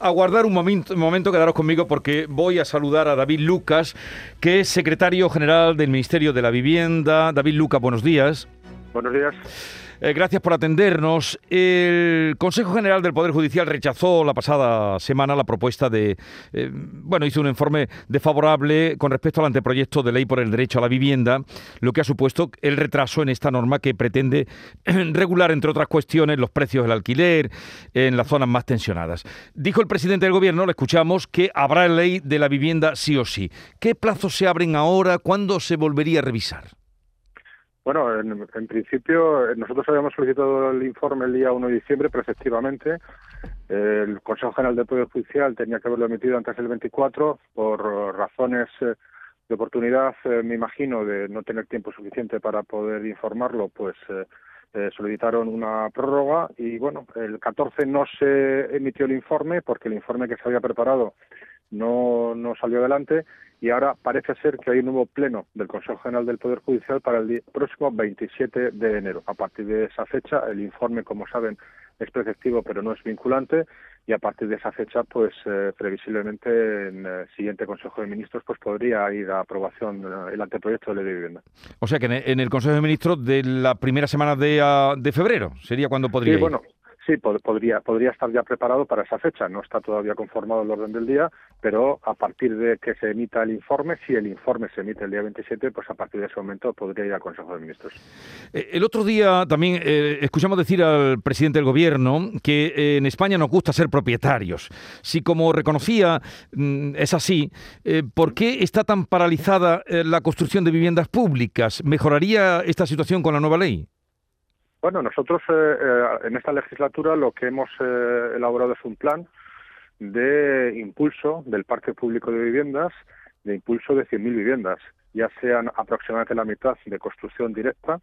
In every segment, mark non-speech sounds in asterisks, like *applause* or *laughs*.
Aguardar un momento, momento, quedaros conmigo porque voy a saludar a David Lucas, que es secretario general del Ministerio de la Vivienda. David Lucas, buenos días. Buenos días. Eh, gracias por atendernos. El Consejo General del Poder Judicial rechazó la pasada semana la propuesta de, eh, bueno, hizo un informe desfavorable con respecto al anteproyecto de ley por el derecho a la vivienda, lo que ha supuesto el retraso en esta norma que pretende *clears throat* regular, entre otras cuestiones, los precios del alquiler en las zonas más tensionadas. Dijo el presidente del Gobierno, le escuchamos, que habrá ley de la vivienda sí o sí. ¿Qué plazos se abren ahora? ¿Cuándo se volvería a revisar? Bueno, en, principio eh, nosotros habíamos solicitado el informe el día 1 de diciembre, pero efectivamente el Consejo General del Poder Judicial tenía que haberlo emitido antes del 24 por razones eh, de oportunidad, eh, me imagino, de no tener tiempo suficiente para poder informarlo, pues solicitaron una prórroga. Y bueno, el 14 no se emitió el informe porque el informe que se había preparado no, no salió adelante y ahora parece ser que hay un nuevo pleno del Consejo General del Poder Judicial para el próximo 27 de enero. A partir de esa fecha, el informe, como saben, es preceptivo pero no es vinculante y a partir de esa fecha, pues eh, previsiblemente en el siguiente Consejo de Ministros, pues podría ir a aprobación eh, el anteproyecto de ley de vivienda. O sea que en el Consejo de Ministros de la primera semana de, ah, de febrero sería cuando podría. Sí, bueno, Sí, podría, estar ya preparado para esa fecha. No está todavía conformado el orden del día, pero a partir de que se emita el informe, si el informe se emite el día 27, pues a partir de ese momento podría ir al Consejo de Ministros. Eh, el otro día también eh, escuchamos decir al presidente del Gobierno que eh, en España nos gusta ser propietarios. Si como reconocía mm, es así, ¿por qué está tan paralizada la construcción de viviendas públicas? ¿Mejoraría esta situación con la nueva ley? Bueno, nosotros eh, eh, en esta legislatura lo que hemos eh, elaborado es un plan de impulso del parque público de viviendas, de impulso de 100.000 viviendas, ya sean aproximadamente la mitad de construcción directa,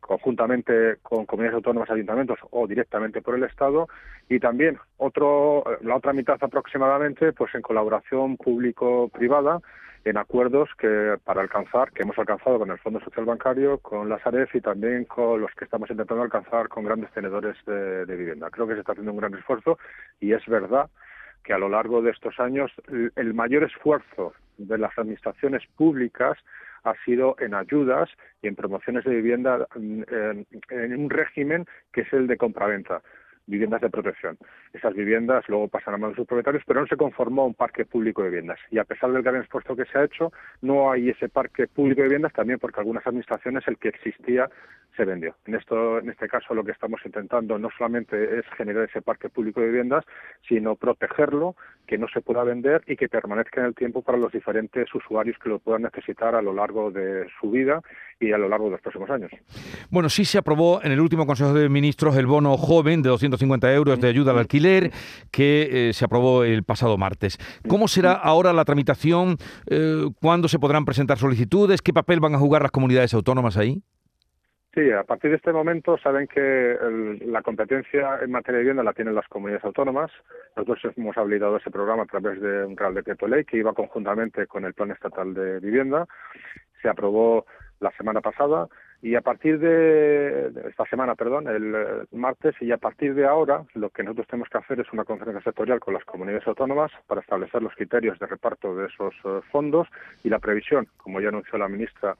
conjuntamente con comunidades autónomas, ayuntamientos o directamente por el Estado, y también otro, la otra mitad aproximadamente, pues en colaboración público-privada en acuerdos que para alcanzar, que hemos alcanzado con el Fondo Social Bancario, con la Saref y también con los que estamos intentando alcanzar con grandes tenedores de, vivienda. Creo que se está haciendo un gran esfuerzo y es verdad que a lo largo de estos años el mayor esfuerzo de las administraciones públicas ha sido en ayudas y en promociones de vivienda en, en un régimen que es el de compraventa viviendas de protección. Esas viviendas luego pasan a manos de sus propietarios, pero no se conformó un parque público de viviendas. Y a pesar del gran esfuerzo que se ha hecho, no hay ese parque público de viviendas también porque algunas administraciones el que existía se vendió. En esto, en este caso, lo que estamos intentando no solamente es generar ese parque público de viviendas, sino protegerlo, que no se pueda vender y que permanezca en el tiempo para los diferentes usuarios que lo puedan necesitar a lo largo de su vida y a lo largo de los próximos años. Bueno, sí se aprobó en el último Consejo de Ministros el bono joven de 250 euros de ayuda al alquiler que eh, se aprobó el pasado martes. ¿Cómo será ahora la tramitación? Eh, ¿Cuándo se podrán presentar solicitudes? ¿Qué papel van a jugar las comunidades autónomas ahí? Sí, a partir de este momento saben que la competencia en materia de vivienda la tienen las comunidades autónomas. Nosotros hemos habilitado ese programa a través de un Real Decreto Ley que iba conjuntamente con el Plan Estatal de Vivienda. Se aprobó la semana pasada y a partir de, esta semana, perdón, el martes y a partir de ahora lo que nosotros tenemos que hacer es una conferencia sectorial con las comunidades autónomas para establecer los criterios de reparto de esos eh, fondos. Y la previsión, como ya anunció la ministra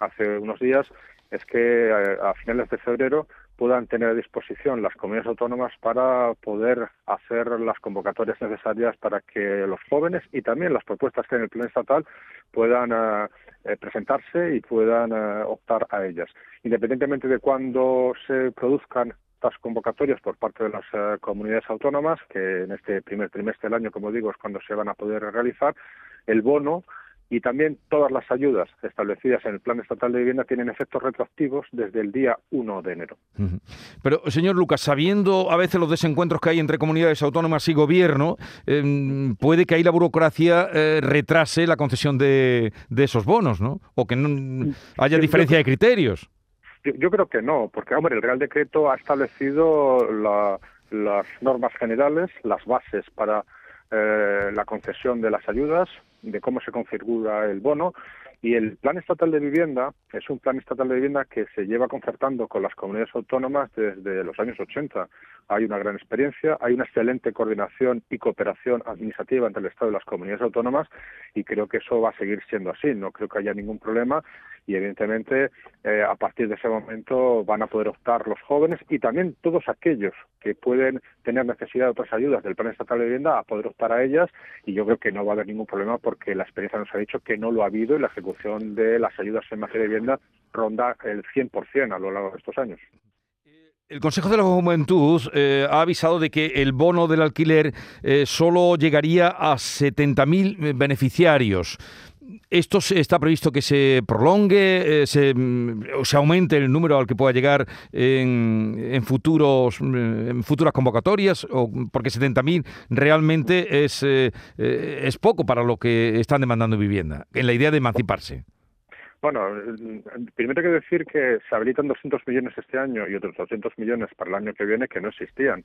hace unos días, es que eh, a, finales de febrero puedan tener a disposición las comunidades autónomas para poder hacer las convocatorias necesarias para que los jóvenes y también las propuestas que hay en el plan estatal puedan eh, eh, presentarse y puedan optar a ellas. Independientemente de cuándo se produzcan estas convocatorias por parte de las comunidades autónomas, que en este primer trimestre del año, como digo, es cuando se van a poder realizar, el bono y también todas las ayudas establecidas en el Plan Estatal de Vivienda tienen efectos retroactivos desde el día 1 de enero. Pero, señor Lucas, sabiendo a veces los desencuentros que hay entre comunidades autónomas y gobierno, em, puede que ahí la burocracia eh, retrase la concesión de, esos bonos, ¿no? O que no haya diferencia de criterios. Yo, creo que no, porque, hombre, el Real Decreto ha establecido las normas generales, las bases para eh, la concesión de las ayudas, de cómo se configura el bono Y el Plan Estatal de Vivienda es un plan estatal de vivienda que se lleva concertando con las comunidades autónomas desde los años 80. Hay una gran experiencia, hay una excelente coordinación y cooperación administrativa entre el Estado y las comunidades autónomas y creo que eso va a seguir siendo así. No creo que haya ningún problema y evidentemente eh, a partir de ese momento van a poder optar los jóvenes y también todos aquellos que pueden tener necesidad de otras ayudas del Plan Estatal de Vivienda a poder optar a ellas y yo creo que no va a haber ningún problema porque la experiencia nos ha dicho que no lo ha habido y la ejecución de las ayudas en materia de vivienda ronda el 100% a lo largo de estos años. El Consejo de la Juventud eh, ha avisado de que el bono del alquiler eh, solo llegaría a 70.000 beneficiarios. ¿Esto está previsto que se prolongue, eh, se, mm, o se aumente el número al que pueda llegar en, futuros, mm, en futuras convocatorias? O, porque 70.000 realmente es, eh, eh, es poco para lo que están demandando vivienda, en la idea de emanciparse. Bueno, primero hay que decir que se habilitan 200 millones este año y otros 200 millones para el año que viene que no existían.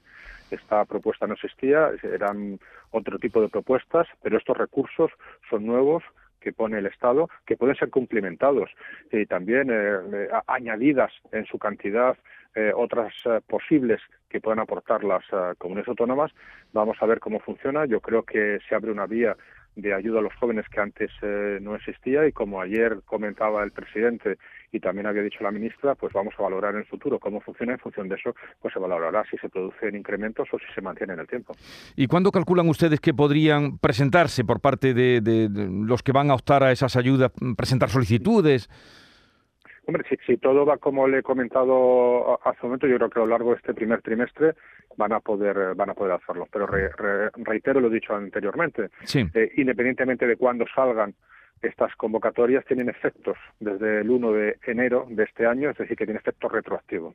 Esta propuesta no existía, eran otro tipo de propuestas, pero estos recursos son nuevos que pone el Estado, que pueden ser cumplimentados y también eh, eh, añadidas en su cantidad eh, otras posibles que puedan aportar las comunidades autónomas. Vamos a ver cómo funciona. Yo creo que se abre una vía de ayuda a los jóvenes que antes eh, no existía y como ayer comentaba el presidente y también había dicho la ministra, pues vamos a valorar en el futuro cómo funciona en función de eso, pues se valorará si se producen incrementos o si se mantiene en el tiempo. ¿Y cuándo calculan ustedes que podrían presentarse por parte de los que van a optar a esas ayudas, presentar solicitudes? Hombre, si, todo va como le he comentado hace un momento, yo creo que a lo largo de este primer trimestre van a poder van a poder hacerlo. Pero reitero lo dicho anteriormente, eh, independientemente de cuándo salgan estas convocatorias tienen efectos desde el 1 de enero de este año, es decir, que tiene efecto retroactivo.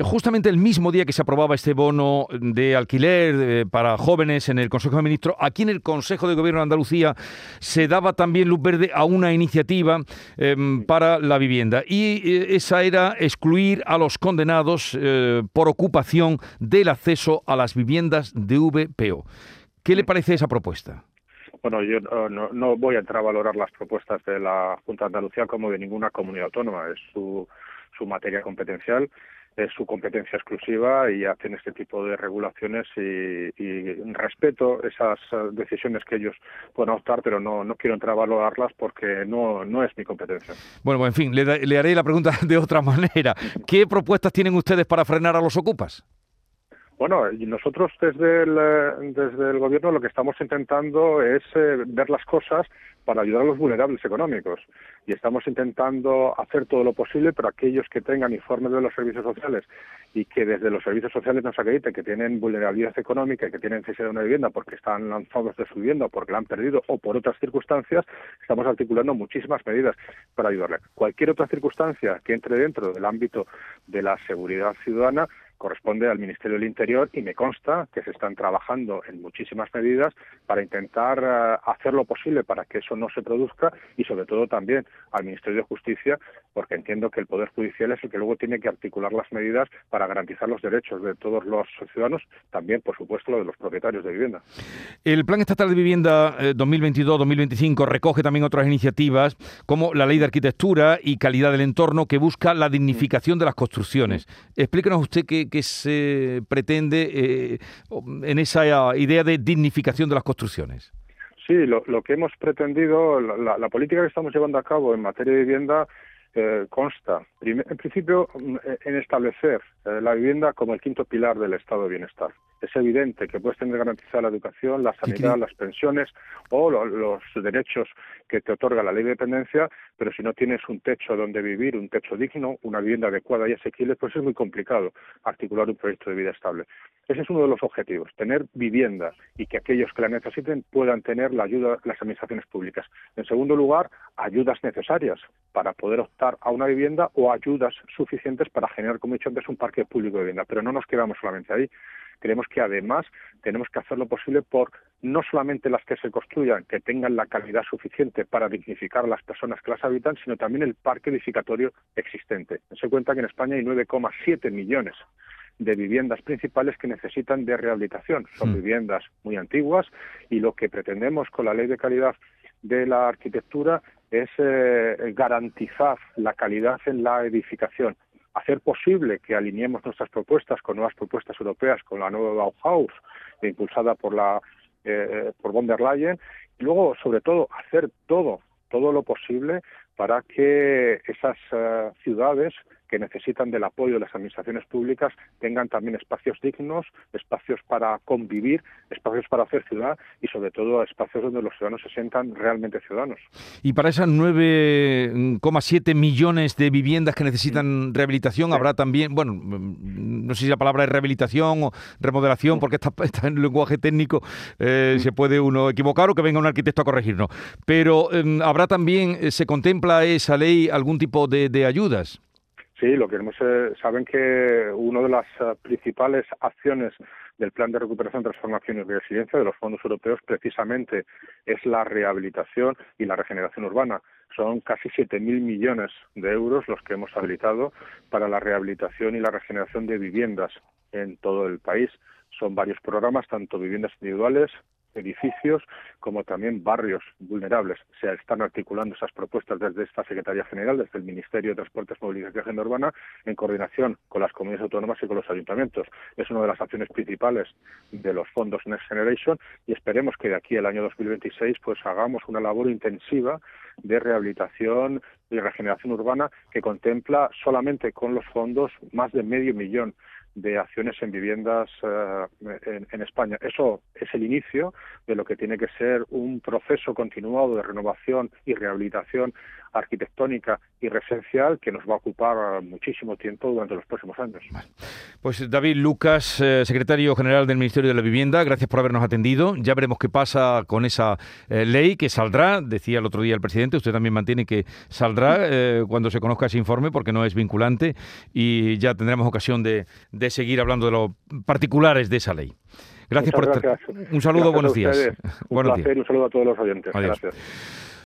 Justamente el mismo día que se aprobaba este bono de alquiler eh, para jóvenes en el Consejo de Ministros, aquí en el Consejo de Gobierno de Andalucía se daba también luz verde a una iniciativa em, para la vivienda y eh, esa era excluir a los condenados eh, por ocupación del acceso a las viviendas de VPO. ¿Qué le parece esa propuesta? Bueno, yo no, voy a entrar a valorar las propuestas de la Junta de Andalucía como de ninguna comunidad autónoma. Es su, su materia competencial, es su competencia exclusiva y hacen este tipo de regulaciones y, respeto esas decisiones que ellos puedan optar, pero no, no quiero entrar a valorarlas porque no, no es mi competencia. Bueno, en fin, le, le haré la pregunta *laughs* de otra manera. ¿Qué propuestas tienen ustedes para frenar a los ocupas? Bueno, nosotros desde el, eh, desde el gobierno lo que estamos intentando es eh, ver las cosas para ayudar a los vulnerables económicos y estamos intentando hacer todo lo posible para aquellos que tengan informes de los servicios sociales y que desde los servicios sociales nos acrediten que tienen vulnerabilidad económica y que tienen necesidad de una vivienda porque están lanzados de su vivienda porque la han perdido o por otras circunstancias, estamos articulando muchísimas medidas para ayudarle. Cualquier otra circunstancia que entre dentro del ámbito de la seguridad ciudadana corresponde al Ministerio del Interior y me consta que se están trabajando en muchísimas medidas para intentar eh, hacer lo posible para que eso no se produzca y sobre todo también al Ministerio de Justicia porque entiendo que el Poder Judicial es el que luego tiene que articular las medidas para garantizar los derechos de todos los ciudadanos, también por supuesto lo de los propietarios de vivienda. El Plan Estatal de Vivienda 2022-2025 eh, recoge también otras iniciativas como la Ley de Arquitectura y Calidad del Entorno que busca la dignificación de las construcciones. Explíquenos usted qué que, se pretende eh, en esa idea de dignificación de las construcciones? Sí, lo, que hemos pretendido, la, política que estamos llevando a cabo en materia de vivienda eh, consta, en principio, en establecer eh, la vivienda como el quinto pilar del estado de bienestar. Es evidente que puedes tener garantizada la educación, la sanidad, las pensiones o los derechos que te otorga la ley de dependencia, pero si no tienes un techo donde vivir, un techo digno, una vivienda adecuada y asequible, pues es muy complicado articular un proyecto de vida estable. Ese es uno de los objetivos, tener vivienda y que aquellos que la necesiten puedan tener la ayuda de las administraciones públicas. En segundo lugar, ayudas necesarias para poder optar a una vivienda o ayudas suficientes para generar, como he dicho antes, un parque público de vivienda. Pero no nos quedamos solamente ahí. Creemos que además tenemos que hacer lo posible por no solamente las que se construyan, que tengan la calidad suficiente para dignificar a las personas que las habitan, sino también el parque edificatorio existente. Se cuenta que en España hay 9,7 millones de viviendas principales que necesitan de rehabilitación. Son hmm. viviendas muy antiguas y lo que pretendemos con la ley de calidad de la arquitectura es eh, garantizar la calidad en la edificación, hacer posible que alineemos nuestras propuestas con nuevas propuestas europeas, con la nueva Bauhaus, impulsada por la eh, por von der Leyen, y luego, sobre todo, hacer todo, todo lo posible para que esas eh, ciudades que necesitan del apoyo de las administraciones públicas tengan también espacios dignos, espacios para convivir, espacios para hacer ciudad y sobre todo espacios donde los ciudadanos se sientan realmente ciudadanos. Y para esas 9,7 millones de viviendas que necesitan rehabilitación, habrá también, bueno, no sé si la palabra es rehabilitación o remodelación, porque está, *laughs* está en lenguaje técnico, eh, se puede uno equivocar o que venga un arquitecto a corregirnos. Pero em, habrá también, eh, se contempla esa ley algún tipo de ayudas. Sí, lo queremos. Eh, saben que una de las eh, principales acciones del Plan de Recuperación, Transformación y Resiliencia de los fondos europeos precisamente es la rehabilitación y la regeneración urbana. Son casi 7.000 millones de euros los que hemos habilitado para la rehabilitación y la regeneración de viviendas en todo el país. Son varios programas, tanto viviendas individuales, edificios como también barrios vulnerables. Se están articulando esas propuestas desde esta Secretaría General, desde el Ministerio de Transportes, Movilidad y Agenda Urbana, en coordinación con las comunidades autónomas y con los ayuntamientos. Es una de las acciones principales de los fondos Next Generation y esperemos que de aquí al año 2026 pues hagamos una labor intensiva de rehabilitación y regeneración urbana que contempla solamente con los fondos más de medio millón de acciones en viviendas eh, en, España. Eso es el inicio de lo que tiene que ser un proceso continuado de renovación y rehabilitación arquitectónica y residencial que nos va a ocupar muchísimo tiempo durante los próximos años. Pues David Lucas, eh, secretario general del Ministerio de la Vivienda, gracias por habernos atendido. Ya veremos qué pasa con esa eh, ley que saldrá, decía el otro día el presidente, usted también mantiene que saldrá cuando se conozca ese informe porque no es vinculante y ya tendremos ocasión de seguir hablando de los particulares de esa ley. Gracias por estar. Un saludo, buenos días. Un placer, un saludo a todos los oyentes. Gracias.